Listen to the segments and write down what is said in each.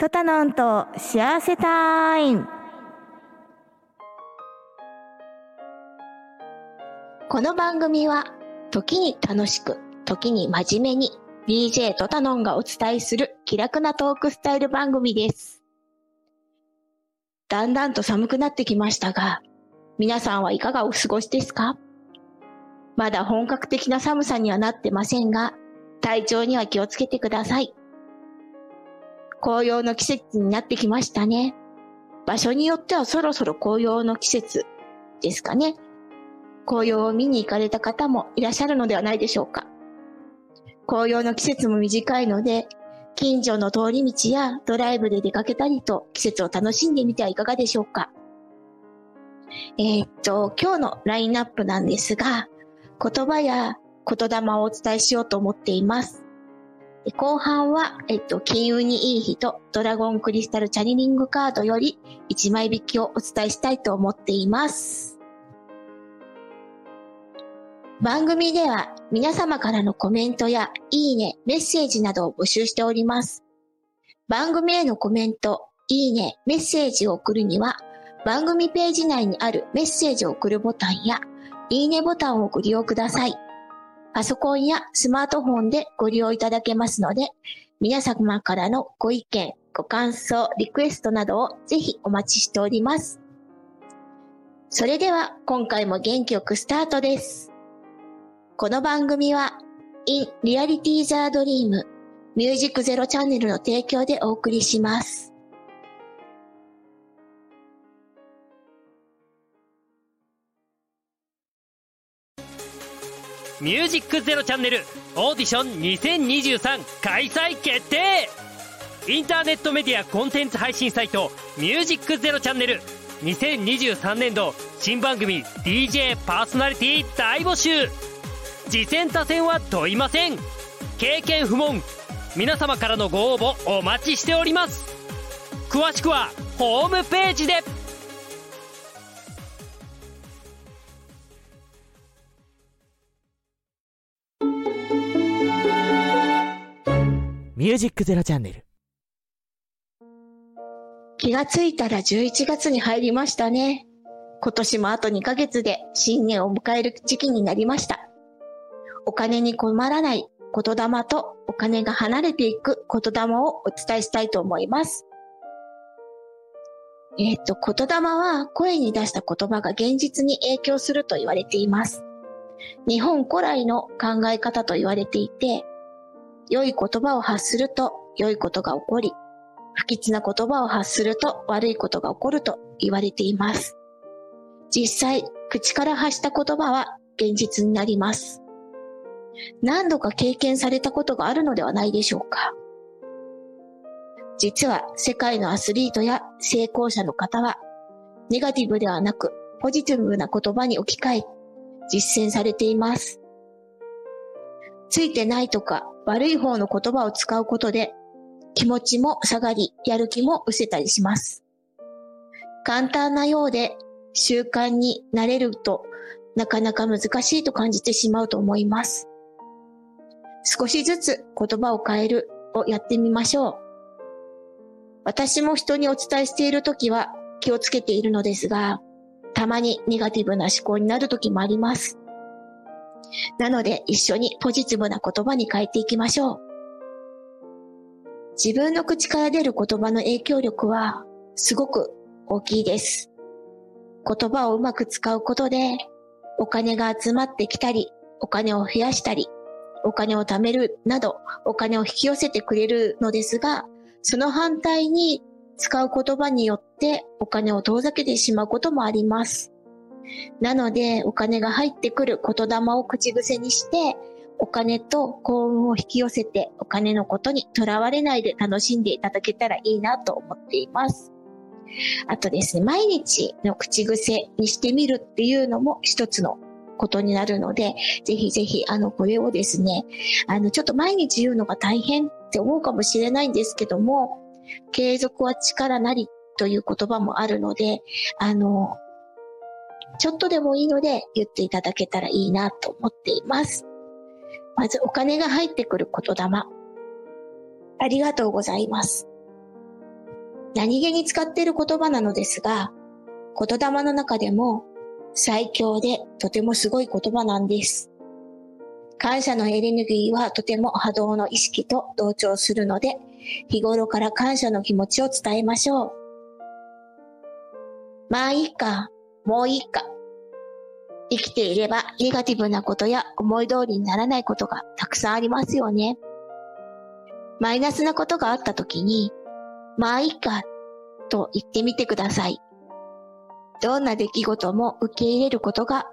トタノンと幸せタイムこの番組は時に楽しく時に真面目に DJ トタノンがお伝えする気楽なトークスタイル番組です。だんだんと寒くなってきましたが、皆さんはいかがお過ごしですか？まだ本格的な寒さにはなってませんが、体調には気をつけてください。紅葉の季節になってきましたね。場所によってはそろそろ紅葉の季節ですかね。紅葉を見に行かれた方もいらっしゃるのではないでしょうか。紅葉の季節も短いので、近所の通り道やドライブで出かけたりと季節を楽しんでみてはいかがでしょうか。えーっと、今日のラインナップなんですが、言葉や言霊をお伝えしようと思っています。後半は、えっと、金運にいい人、ドラゴンクリスタルチャニリングカードより1枚引きをお伝えしたいと思っています。番組では皆様からのコメントやいいね、メッセージなどを募集しております。番組へのコメント、いいね、メッセージを送るには番組ページ内にあるメッセージを送るボタンやいいねボタンをご利用ください。パソコンやスマートフォンでご利用いただけますので、皆様からのご意見、ご感想、リクエストなどをぜひお待ちしております。それでは今回も元気よくスタートです。この番組は In Reality the Dream ミュージックゼロチャンネルの提供でお送りします。ミュージックゼロチャンネルオーディション2023開催決定。インターネットメディアコンテンツ配信サイトミュージックゼロチャンネル。2023年度新番組 DJ パーソナリティ大募集。次戦他戦は問いません。経験不問。皆様からのご応募お待ちしております。詳しくはホームページで。ミュージックゼロチャンネル。気がついたら11月に入りましたね。今年もあと2ヶ月で新年を迎える時期になりました。お金に困らない言霊とお金が離れていく言霊をお伝えしたいと思います。えっ、と、言霊は声に出した言葉が現実に影響すると言われています。日本古来の考え方と言われていて、良い言葉を発すると良いことが起こり、不吉な言葉を発すると悪いことが起こると言われています。実際、口から発した言葉は現実になります。何度か経験されたことがあるのではないでしょうか。実は世界のアスリートや成功者の方は、ネガティブではなくポジティブな言葉に置き換え、実践されています。ついてないとか悪い方の言葉を使うことで気持ちも下がり、やる気も失せたりします。簡単なようで習慣になれるとなかなか難しいと感じてしまうと思います。少しずつ言葉を変えるをやってみましょう。私も人にお伝えしているときは気をつけているのですが、たまにネガティブな思考になるときもあります。なので一緒にポジティブな言葉に変えていきましょう。自分の口から出る言葉の影響力はすごく大きいです。言葉をうまく使うことでお金が集まってきたり、お金を増やしたり、お金を貯めるなどお金を引き寄せてくれるのですが、その反対に使う言葉によってお金を遠ざけてしまうこともあります。なので、お金が入ってくる言霊を口癖にして、お金と幸運を引き寄せて、お金のことにとらわれないで楽しんでいただけたらいいなと思っています。あとですね、毎日の口癖にしてみるっていうのも一つのことになるので、ぜひぜひ、あの、これをですね、あの、ちょっと毎日言うのが大変って思うかもしれないんですけども、継続は力なりという言葉もあるので、あの、ちょっとでもいいので言っていただけたらいいなと思っています。まずお金が入ってくる言霊。ありがとうございます。何気に使っている言葉なのですが、言霊の中でも最強でとてもすごい言葉なんです。感謝のエネルギーはとても波動の意識と同調するので、日頃から感謝の気持ちを伝えましょう。まあいいか、もういいか。生きていればネガティブなことや思い通りにならないことがたくさんありますよね。マイナスなことがあった時に、まあいいか、と言ってみてください。どんな出来事も受け入れることが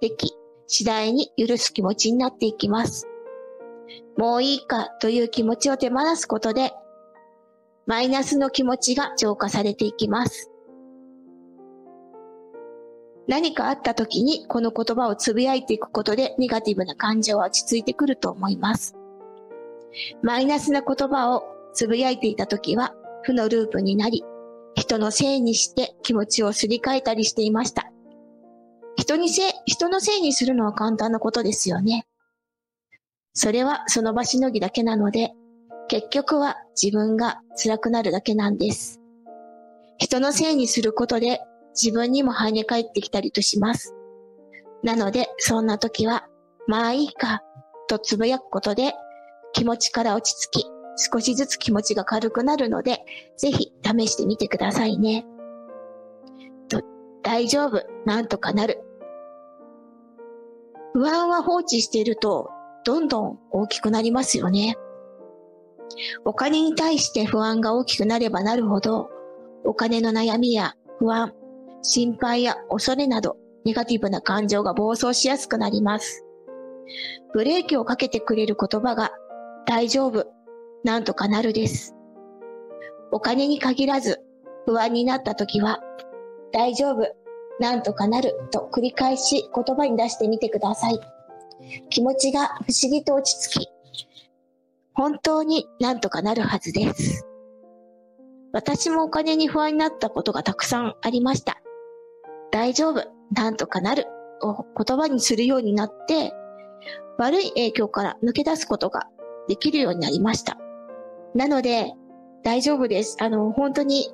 でき、次第に許す気持ちになっていきます。もういいかという気持ちを手放すことで、マイナスの気持ちが浄化されていきます。何かあった時にこの言葉をつぶやいていくことでネガティブな感情は落ち着いてくると思います。マイナスな言葉をつぶやいていた時は負のループになり、人のせいにして気持ちをすり替えたりしていました。人にせ、人のせいにするのは簡単なことですよね。それはその場しのぎだけなので、結局は自分が辛くなるだけなんです。人のせいにすることで自分にも跳ね返ってきたりとします。なので、そんな時は、まあいいか、とつぶやくことで、気持ちから落ち着き、少しずつ気持ちが軽くなるので、ぜひ試してみてくださいね。と、大丈夫、なんとかなる。不安は放置していると、どんどん大きくなりますよね。お金に対して不安が大きくなればなるほど、お金の悩みや不安、心配や恐れなど、ネガティブな感情が暴走しやすくなります。ブレーキをかけてくれる言葉が、大丈夫、なんとかなるです。お金に限らず、不安になった時は、大丈夫、なんとかなると繰り返し言葉に出してみてください。気持ちが不思議と落ち着き、本当になんとかなるはずです。私もお金に不安になったことがたくさんありました。大丈夫、なんとかなるを言葉にするようになって、悪い影響から抜け出すことができるようになりました。なので、大丈夫です。あの、本当に、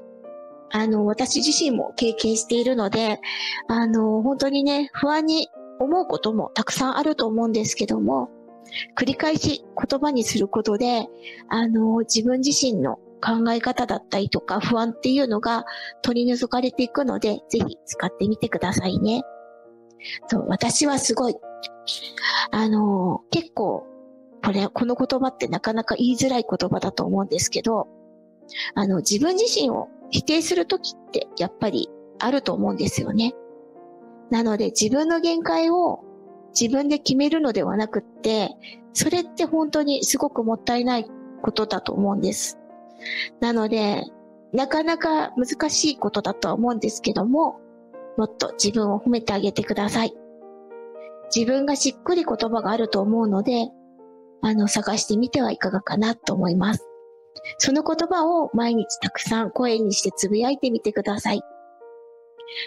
あの、私自身も経験しているので、あの、本当にね、不安に思うこともたくさんあると思うんですけども、繰り返し言葉にすることで、あの、自分自身の考え方だったりとか不安っていうのが取り除かれていくので、ぜひ使ってみてくださいね。そう、私はすごい、あの、結構、これ、この言葉ってなかなか言いづらい言葉だと思うんですけど、あの、自分自身を否定するときってやっぱりあると思うんですよね。なので自分の限界を自分で決めるのではなくって、それって本当にすごくもったいないことだと思うんです。なので、なかなか難しいことだと思うんですけども、もっと自分を褒めてあげてください。自分がしっくり言葉があると思うので、あの、探してみてはいかがかなと思います。その言葉を毎日たくさん声にしてつぶやいてみてください。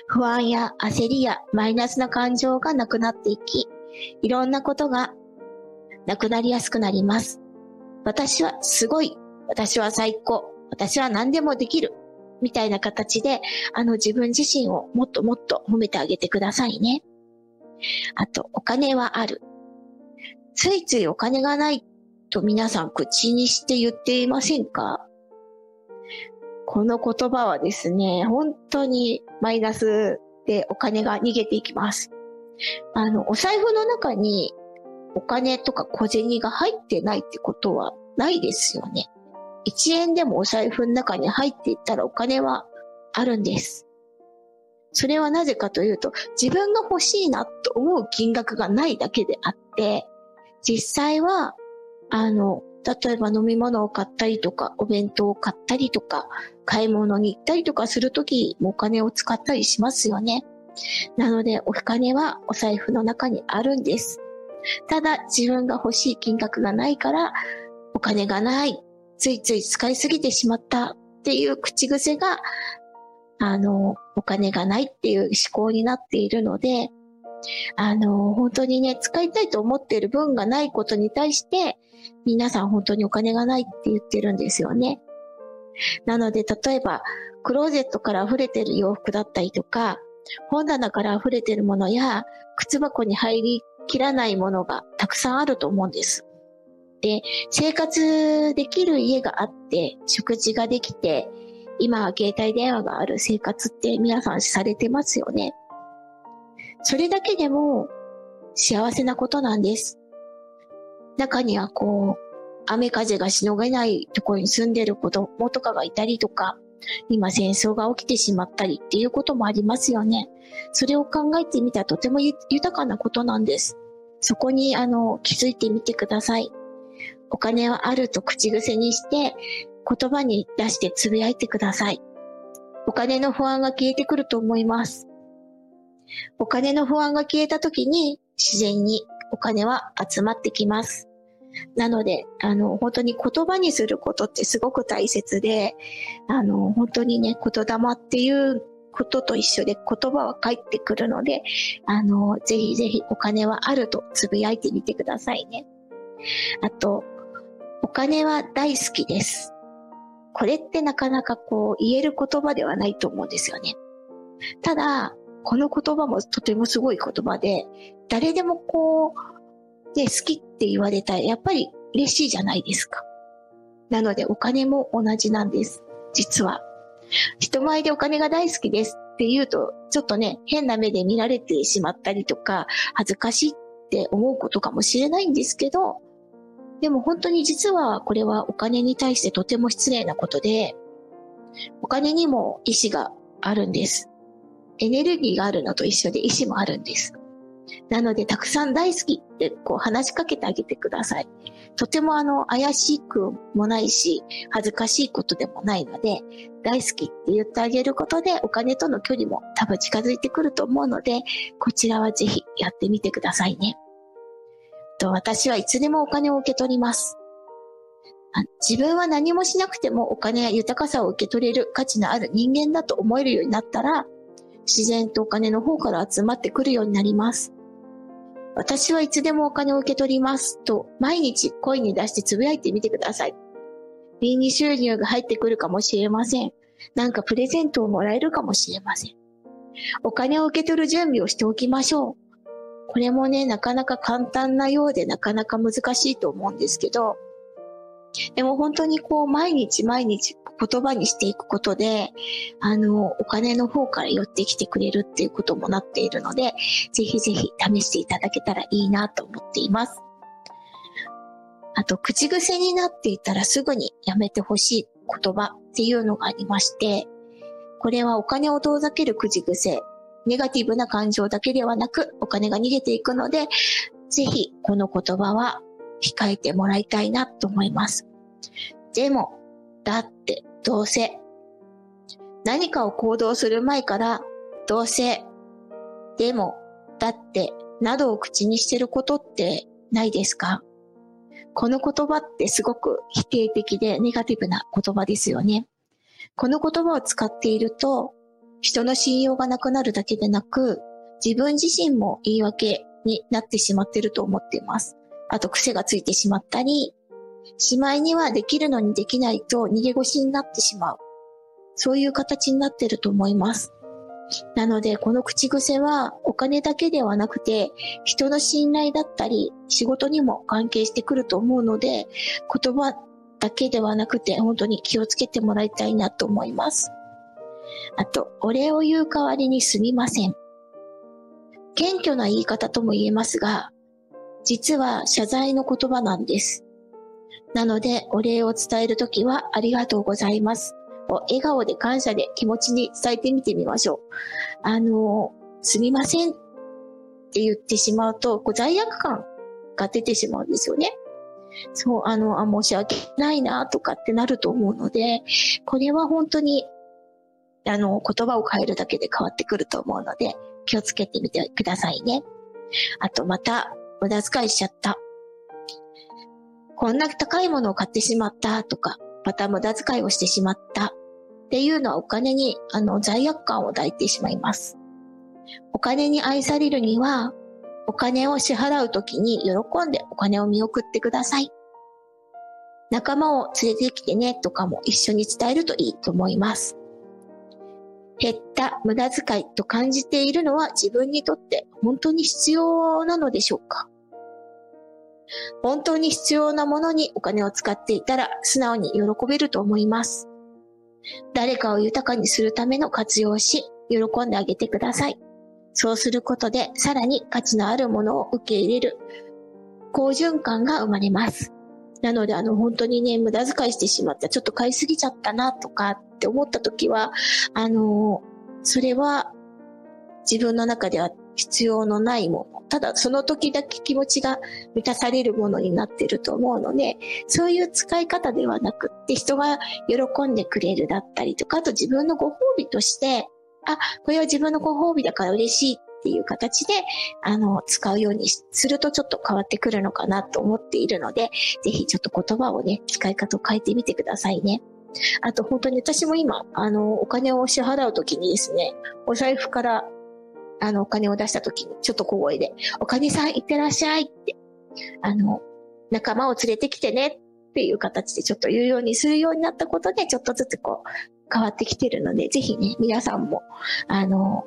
不安や焦りやマイナスな感情がなくなっていき、いろんなことがなくなりやすくなります。私はすごい私は最高、私は何でもできる、みたいな形で、あの自分自身をもっともっと褒めてあげてくださいね。あと、お金はある。ついついお金がないと皆さん口にして言っていませんか？この言葉はですね、本当にマイナスでお金が逃げていきます。あの、お財布の中にお金とか小銭が入ってないってことはないですよね。1円でもお財布の中に入っていったらお金はあるんです。それはなぜかというと、自分が欲しいなと思う金額がないだけであって、実際は、あの、例えば飲み物を買ったりとか、お弁当を買ったりとか、買い物に行ったりとかするときもお金を使ったりしますよね。なので、お金はお財布の中にあるんです。ただ、自分が欲しい金額がないから、お金がないついつい使いすぎてしまったっていう口癖が、あの、お金がないっていう思考になっているので、あの、本当にね、使いたいと思っている分がないことに対して、皆さん本当にお金がないって言ってるんですよね。なので、例えば、クローゼットから溢れてる洋服だったりとか、本棚から溢れてるものや、靴箱に入りきらないものがたくさんあると思うんです。で、生活できる家があって、食事ができて、今は携帯電話がある生活って皆さんされてますよね。それだけでも幸せなことなんです。中にはこう、雨風がしのげないところに住んでる子供とかがいたりとか、今戦争が起きてしまったりっていうこともありますよね。それを考えてみたらとても豊かなことなんです。そこにあの気づいてみてください。お金はあると口癖にして言葉に出してつぶやいてください。お金の不安が消えてくると思います。お金の不安が消えた時に自然にお金は集まってきます。なので、あの、本当に言葉にすることってすごく大切で、あの、本当にね、言霊っていうことと一緒で言葉は返ってくるので、あの、ぜひぜひお金はあるとつぶやいてみてくださいね。あと、お金は大好きです。これってなかなかこう言える言葉ではないと思うんですよね。ただ、この言葉もとてもすごい言葉で、誰でもこう、ね、好きって言われたらやっぱり嬉しいじゃないですか。なのでお金も同じなんです。実は。人前でお金が大好きですって言うと、ちょっとね、変な目で見られてしまったりとか、恥ずかしいって思うことかもしれないんですけど、でも本当に実はこれはお金に対してとても失礼なことで、お金にも意志があるんです。エネルギーがあるのと一緒で意志もあるんです。なので、たくさん大好きってこう話しかけてあげてください。とてもあの、怪しくもないし、恥ずかしいことでもないので、大好きって言ってあげることで、お金との距離も多分近づいてくると思うので、こちらはぜひやってみてくださいね。と私はいつでもお金を受け取ります。自分は何もしなくてもお金や豊かさを受け取れる価値のある人間だと思えるようになったら、自然とお金の方から集まってくるようになります。私はいつでもお金を受け取りますと毎日声に出してつぶやいてみてください。臨時収入が入ってくるかもしれません。なんかプレゼントをもらえるかもしれません。お金を受け取る準備をしておきましょう。これもね、なかなか簡単なようでなかなか難しいと思うんですけど、でも本当にこう毎日毎日言葉にしていくことで、あの、お金の方から寄ってきてくれるっていうこともなっているので、ぜひぜひ試していただけたらいいなと思っています。あと、口癖になっていたらすぐにやめてほしい言葉っていうのがありまして、これはお金を遠ざける口癖ネガティブな感情だけではなく、お金が逃げていくので、ぜひこの言葉は控えてもらいたいなと思います。でも、だって、どうせ、何かを行動する前から、どうせ、でも、だって、などを口にしてることってないですか？この言葉ってすごく否定的でネガティブな言葉ですよね。この言葉を使っていると、人の信用がなくなるだけでなく、自分自身も言い訳になってしまってると思っています。あと癖がついてしまったり、しまいにはできるのにできないと逃げ腰になってしまう。そういう形になってると思います。なので、この口癖はお金だけではなくて、人の信頼だったり、仕事にも関係してくると思うので、言葉だけではなくて、本当に気をつけてもらいたいなと思います。あと、お礼を言う代わりにすみません。謙虚な言い方とも言えますが、実は謝罪の言葉なんです。なので、お礼を伝えるときは、ありがとうございます。を笑顔で感謝で気持ちに伝えてみてみましょう。あの、すみませんって言ってしまうと、こう罪悪感が出てしまうんですよね。そう、あの、あ、申し訳ないなとかってなると思うので、これは本当にあの、言葉を変えるだけで変わってくると思うので、気をつけてみてくださいね。あと、また、無駄遣いしちゃった。こんな高いものを買ってしまったとか、また無駄遣いをしてしまったっていうのはお金に、あの、罪悪感を抱いてしまいます。お金に愛されるには、お金を支払うときに喜んでお金を見送ってください。仲間を連れてきてねとかも一緒に伝えるといいと思います。減った無駄遣いと感じているのは自分にとって本当に必要なのでしょうか？本当に必要なものにお金を使っていたら素直に喜べると思います。誰かを豊かにするための活用し、喜んであげてください。そうすることでさらに価値のあるものを受け入れる好循環が生まれます。なので、あの、本当にね、無駄遣いしてしまった、ちょっと買いすぎちゃったな、とかって思った時は、あの、それは自分の中では必要のないもの。ただ、その時だけ気持ちが満たされるものになってると思うので、そういう使い方ではなくって、人が喜んでくれるだったりとか、あと自分のご褒美として、あ、これは自分のご褒美だから嬉しいっていう形で、あの、使うようにするとちょっと変わってくるのかなと思っているので、ぜひちょっと言葉をね、使い方を変えてみてくださいね。あと本当に私も今、あの、お金を支払うときにですね、お財布から、あの、お金を出したときに、ちょっと小声で、お金さんいってらっしゃいって、あの、仲間を連れてきてねっていう形でちょっと言うようにするようになったことで、ちょっとずつこう、変わってきてるので、ぜひね、皆さんも、あの、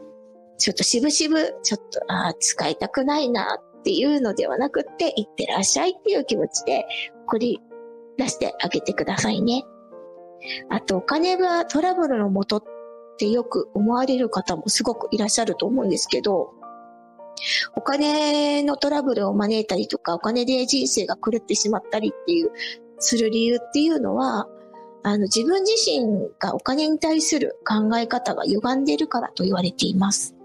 ちょっとしぶしぶ、ちょっと、ああ、使いたくないなっていうのではなくって、いってらっしゃいっていう気持ちで、送り出してあげてくださいね。あと、お金がトラブルのもとってよく思われる方もすごくいらっしゃると思うんですけど、お金のトラブルを招いたりとか、お金で人生が狂ってしまったりっていう、する理由っていうのは、あの、自分自身がお金に対する考え方が歪んでいるからと言われています。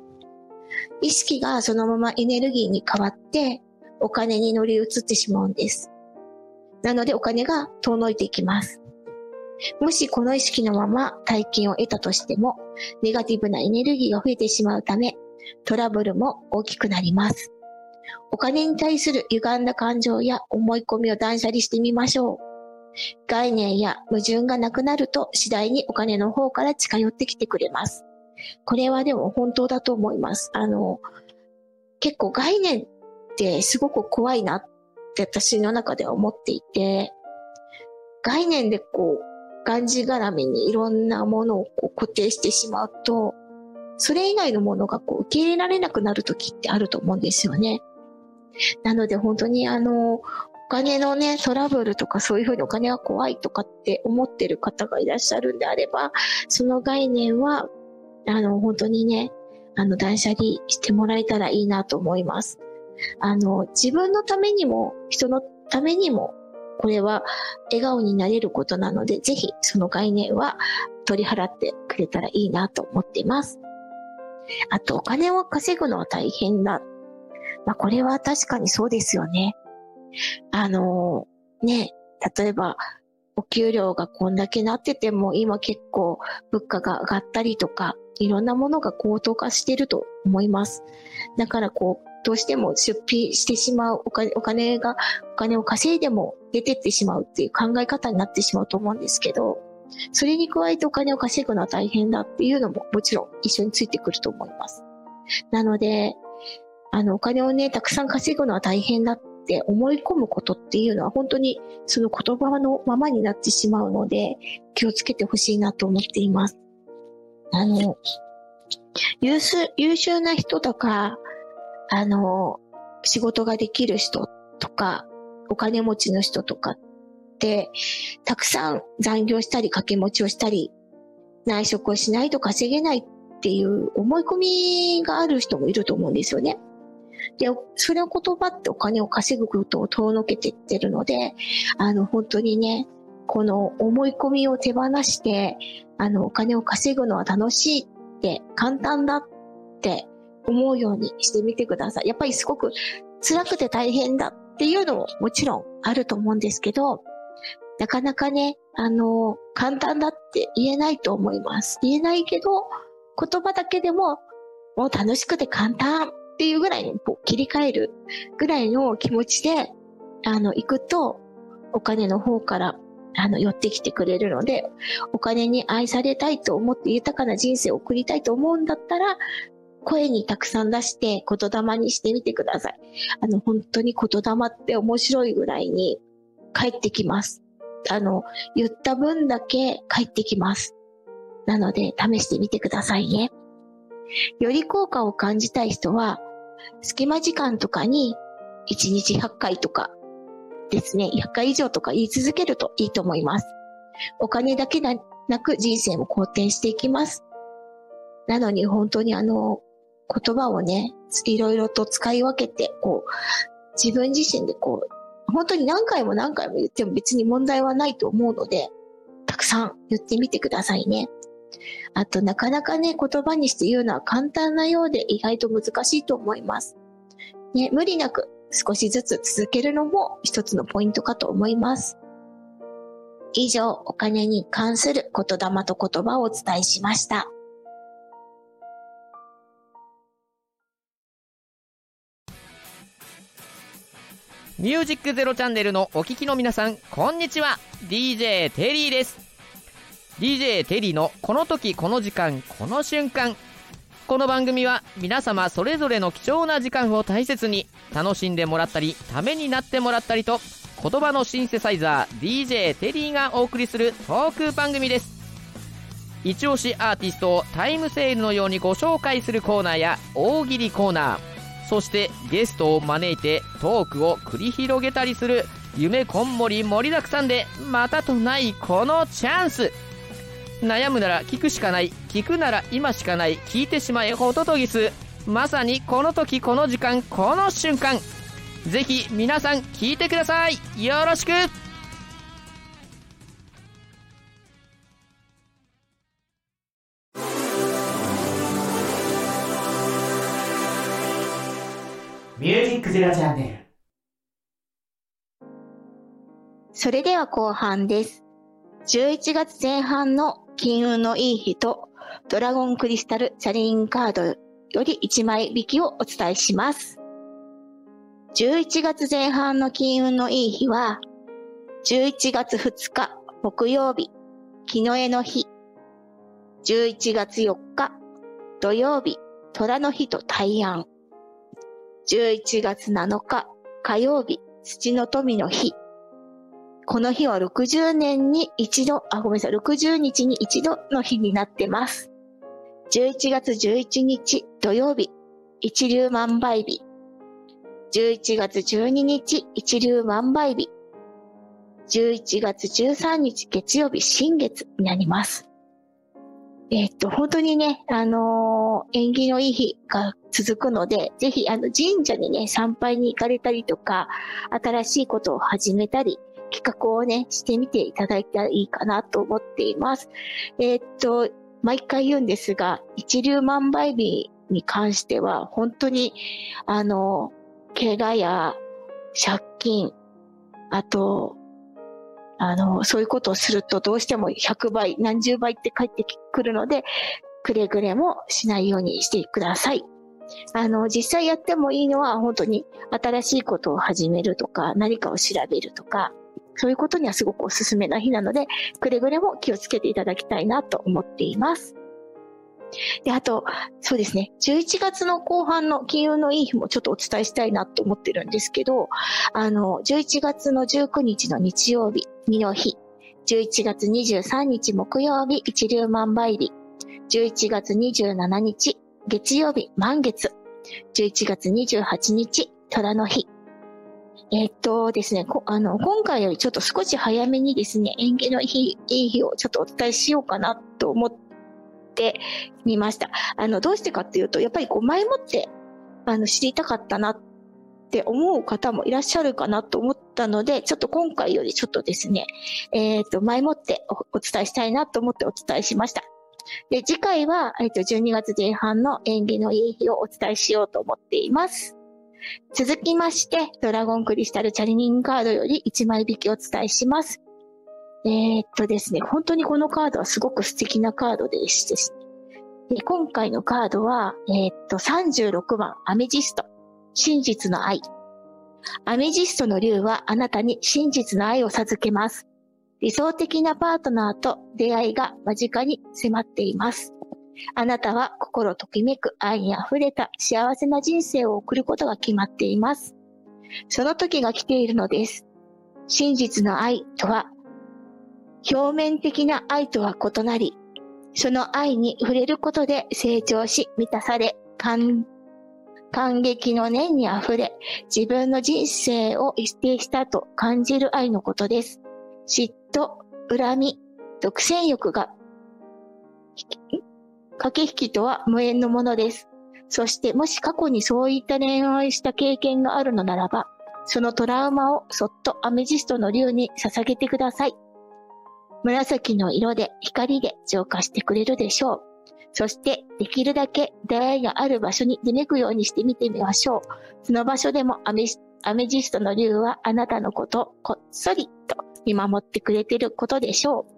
意識がそのままエネルギーに変わって、お金に乗り移ってしまうんです。なのでお金が遠のいていきます。もしこの意識のまま体験を得たとしても、ネガティブなエネルギーが増えてしまうため、トラブルも大きくなります。お金に対する歪んだ感情や思い込みを断捨離してみましょう。概念や矛盾がなくなると次第にお金の方から近寄ってきてくれます。これはでも本当だと思います。あの、結構概念ってすごく怖いなって私の中では思っていて、概念でこう、がんじがらめにいろんなものをこう固定してしまうと、それ以外のものがこう受け入れられなくなる時ってあると思うんですよね。なので本当にあの、お金のね、トラブルとかそういうふうにお金が怖いとかって思ってる方がいらっしゃるんであれば、その概念は、あの、本当にね、あの、断捨離してもらえたらいいなと思います。あの、自分のためにも、人のためにも、これは笑顔になれることなので、ぜひその概念は取り払ってくれたらいいなと思っています。あと、お金を稼ぐのは大変だ。まあ、これは確かにそうですよね。あの、ね、例えば、お給料がこんだけなってても、今結構物価が上がったりとか、いろんなものが高騰化していると思います。だからこう、どうしても出費してしまうお金、お金が、お金を稼いでも出てってしまうっていう考え方になってしまうと思うんですけど、それに加えてお金を稼ぐのは大変だっていうのももちろん一緒についてくると思います。なので、あの、お金をね、たくさん稼ぐのは大変だって思い込むことっていうのは本当にその言葉のままになってしまうので、気をつけてほしいなと思っています。あの、優秀、優秀な人とか、あの、仕事ができる人とか、お金持ちの人とかって、たくさん残業したり掛け持ちをしたり、内職をしないと稼げないっていう思い込みがある人もいると思うんですよね。で、それを言葉ってお金を稼ぐことを遠のけていってるので、あの、本当にね、この思い込みを手放して、あの、お金を稼ぐのは楽しいって、簡単だって思うようにしてみてください。やっぱりすごく辛くて大変だっていうのももちろんあると思うんですけど、なかなかね、あの、簡単だって言えないと思います。言えないけど、言葉だけでも、もう楽しくて簡単っていうぐらいにこう切り替えるぐらいの気持ちで、あの、行くと、お金の方から、あの、寄ってきてくれるので、お金に愛されたいと思って豊かな人生を送りたいと思うんだったら、声にたくさん出して言霊にしてみてください。あの、本当に言霊って面白いぐらいに帰ってきます。あの、言った分だけ返ってきます。なので、試してみてくださいね。より効果を感じたい人は、隙間時間とかに1日100回とかですね、100回以上とか言い続けるといいと思います。お金だけでなく人生も好転していきます。なのに本当にあの、言葉をね、いろいろと使い分けて、こう、自分自身でこう、本当に何回も何回も言っても別に問題はないと思うので、たくさん言ってみてくださいね。あと、なかなかね、言葉にして言うのは簡単なようで意外と難しいと思います。ね、無理なく少しずつ続けるのも一つのポイントかと思います。以上、お金に関する言霊と言葉をお伝えしました。ミュージックゼロチャンネルのお聞きの皆さん、こんにちは。DJ テリーです。DJ テリーのこの時この時間この瞬間。この番組は皆様それぞれの貴重な時間を大切に楽しんでもらったり、ためになってもらったりと、言葉のシンセサイザー DJ テリーがお送りするトーク番組です。一押しアーティストをタイムセールのようにご紹介するコーナーや大喜利コーナー、そしてゲストを招いてトークを繰り広げたりする夢こんもり盛りだくさんでまたとないこのチャンス悩むなら聞くしかない。聞くなら今しかない。聞いてしまえホトトギス。まさにこの時この時間この瞬間。ぜひ皆さん聞いてください。よろしく。ミュージックゼロチャンネル。それでは後半です。11月前半の金運のいい日とドラゴンクリスタルチャレインカードより1枚引きをお伝えします。11月前半の金運のいい日は、11月2日木曜日、木の絵の日。11月4日土曜日、虎の日と大安。11月7日火曜日、土の富の日。この日は60年に一度、あ、ごめんなさい、60日に一度の日になってます。11月11日土曜日、一粒万倍日。11月12日、一粒万倍日。11月13日月曜日、新月になります。えっと、本当にね、あのー縁起のいい日が続くので、ぜひ、あの、神社にね、参拝に行かれたりとか、新しいことを始めたり、企画をね、してみていただいたらいいかなと思っています。えーっと、毎回言うんですが、一粒万倍日に関しては、本当に、あの、怪我や借金、あと、あの、そういうことをするとどうしても100倍、何十倍って返ってくるので、くれぐれもしないようにしてください。あの、実際やってもいいのは本当に新しいことを始めるとか、何かを調べるとか、そういうことにはすごくおすすめな日なので、くれぐれも気をつけていただきたいなと思っています。で、あと、そうですね、11月の後半の金運のいい日もちょっとお伝えしたいなと思ってるんですけど、あの、11月の19日の日曜日、身の日、11月23日木曜日、一粒万倍日、11月27日月曜日、満月、11月28日、虎の日、えっとですね、こあの、今回よりちょっと少し早めにですね、縁起のいいい日をちょっとお伝えしようかなと思ってみました。あの、どうしてかっていうと、やっぱりこう前もって、あの、知りたかったなって思う方もいらっしゃるかなと思ったので、ちょっと今回よりちょっとですね、えっと、前もっておお伝えしたいなと思ってお伝えしました。で、次回は、えっと、12月前半の縁起のいい日をお伝えしようと思っています。続きまして、ドラゴンクリスタルチャリニングカードより1枚引きお伝えします。えーっとですね、本当にこのカードはすごく素敵なカードです。で今回のカードは、えーっと、36番、アメジスト。真実の愛。アメジストの竜はあなたに真実の愛を授けます。理想的なパートナーと出会いが間近に迫っています。あなたは心ときめく愛に溢れた幸せな人生を送ることが決まっています。その時が来ているのです。真実の愛とは、表面的な愛とは異なり、その愛に触れることで成長し、満たされ、感、感激の念に溢れ、自分の人生を否定したと感じる愛のことです。嫉妬、恨み、独占欲が、駆け引きとは無縁のものです。そして、もし過去にそういった恋愛した経験があるのならば、そのトラウマをそっとアメジストの竜に捧げてください。紫の色で光で浄化してくれるでしょう。そして、できるだけ出会いがある場所に出向くようにしてみてみましょう。その場所でもアメアメジストの竜はあなたのことをこっそりと見守ってくれてることでしょう。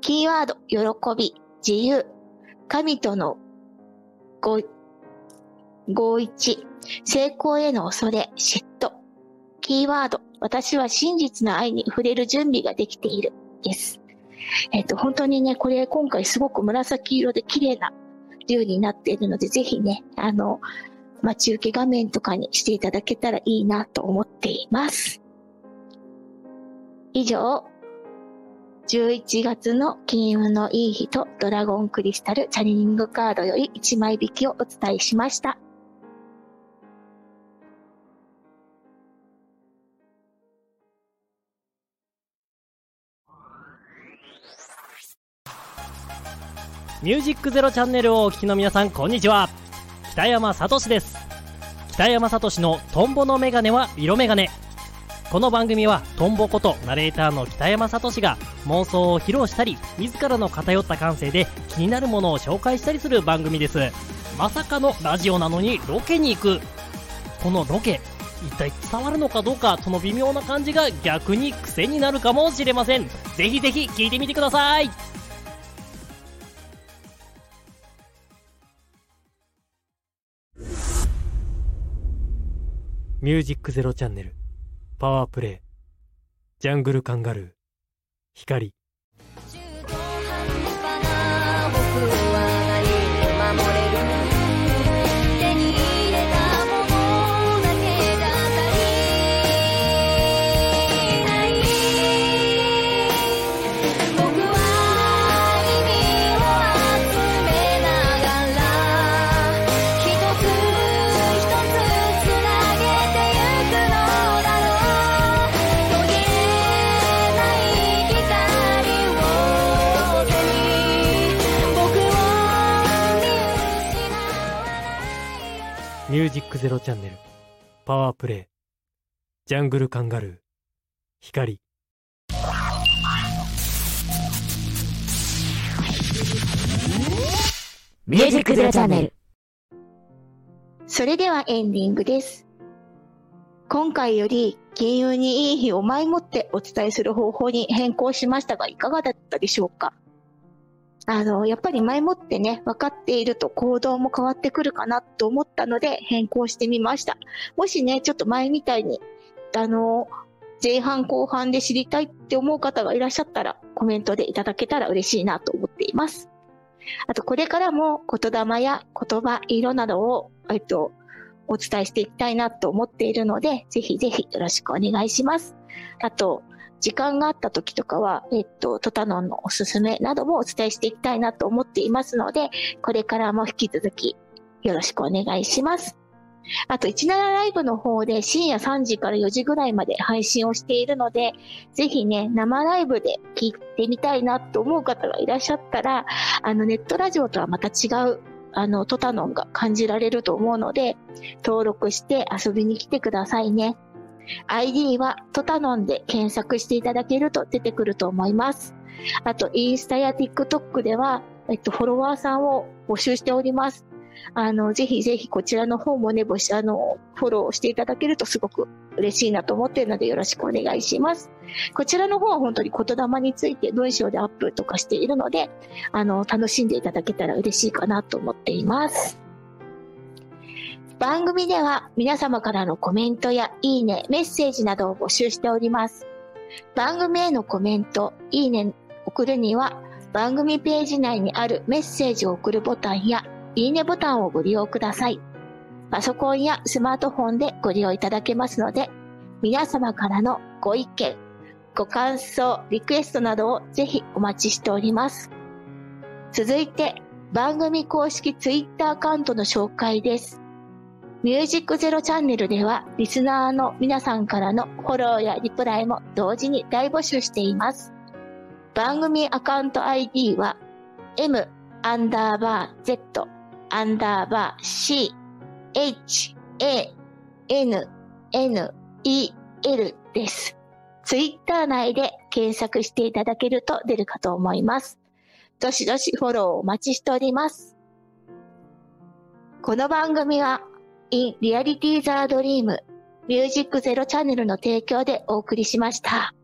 キーワード、喜び、自由、神とのご合一、成功への恐れ、嫉妬。キーワード、私は真実の愛に触れる準備ができている。です。えっ、と、本当にね、これ今回すごく紫色で綺麗な竜になっているので、ぜひね、あの、待ち受け画面とかにしていただけたらいいなと思っています。以上、11月の金運のいい日とドラゴンクリスタルチャリングカードより1枚引きをお伝えしました。ミュージックゼロチャンネルをお聞きの皆さんこんにちは。北山さとしです。北山さとしのトンボのメガネは色メガネ。この番組はトンボことナレーターの北山さとしが妄想を披露したり自らの偏った感性で気になるものを紹介したりする番組です。まさかのラジオなのにロケに行く。このロケ一体伝わるのかどうかその微妙な感じが逆に癖になるかもしれません。ぜひぜひ聞いてみてください。ミュージックゼロチャンネルパワープレイ。ジャングルカンガルー。光。ミュージックゼロチャンネル。パワープレイ。ジャングルカンガルー。光。ミュージックゼロチャンネル。それではエンディングです。今回より金運にいい日を前もってお伝えする方法に変更しましたがいかがだったでしょうか？あの、やっぱり前もってね、分かっていると行動も変わってくるかなと思ったので変更してみました。もしね、ちょっと前みたいに、あの、前半後半で知りたいって思う方がいらっしゃったらコメントでいただけたら嬉しいなと思っています。あと、これからも言霊や言葉、色などを、えっと、お伝えしていきたいなと思っているので、ぜひぜひよろしくお願いします。あと、時間があった時とかは、えっと、トタノンのおすすめなどもお伝えしていきたいなと思っていますので、これからも引き続きよろしくお願いします。あと、17ライブの方で深夜3時から4時ぐらいまで配信をしているので、ぜひね、生ライブで聞いてみたいなと思う方がいらっしゃったら、あの、ネットラジオとはまた違う、あの、トタノンが感じられると思うので、登録して遊びに来てくださいね。ID はトタノンで検索していただけると出てくると思います。あと、インスタや TikTok では、えっと、フォロワーさんを募集しております。あの、ぜひぜひこちらの方もね、募集、あの、フォローしていただけるとすごく嬉しいなと思っているのでよろしくお願いします。こちらの方は本当に言霊について文章でアップとかしているので、あの、楽しんでいただけたら嬉しいかなと思っています。番組では皆様からのコメントやいいね、メッセージなどを募集しております。番組へのコメント、いいね、送るには番組ページ内にあるメッセージを送るボタンやいいねボタンをご利用ください。パソコンやスマートフォンでご利用いただけますので、皆様からのご意見、ご感想、リクエストなどをぜひお待ちしております。続いて、番組公式ツイッターアカウントの紹介です。ミュージックゼロチャンネルでは、リスナーの皆さんからのフォローやリプライも同時に大募集しています。番組アカウント ID は、m アンダーバー z アンダーバー c h a n n e l です。ツイッター内で検索していただけると出るかと思います。どしどしフォローお待ちしております。この番組は、in Reality the Dream Music Zero Channel の提供でお送りしました。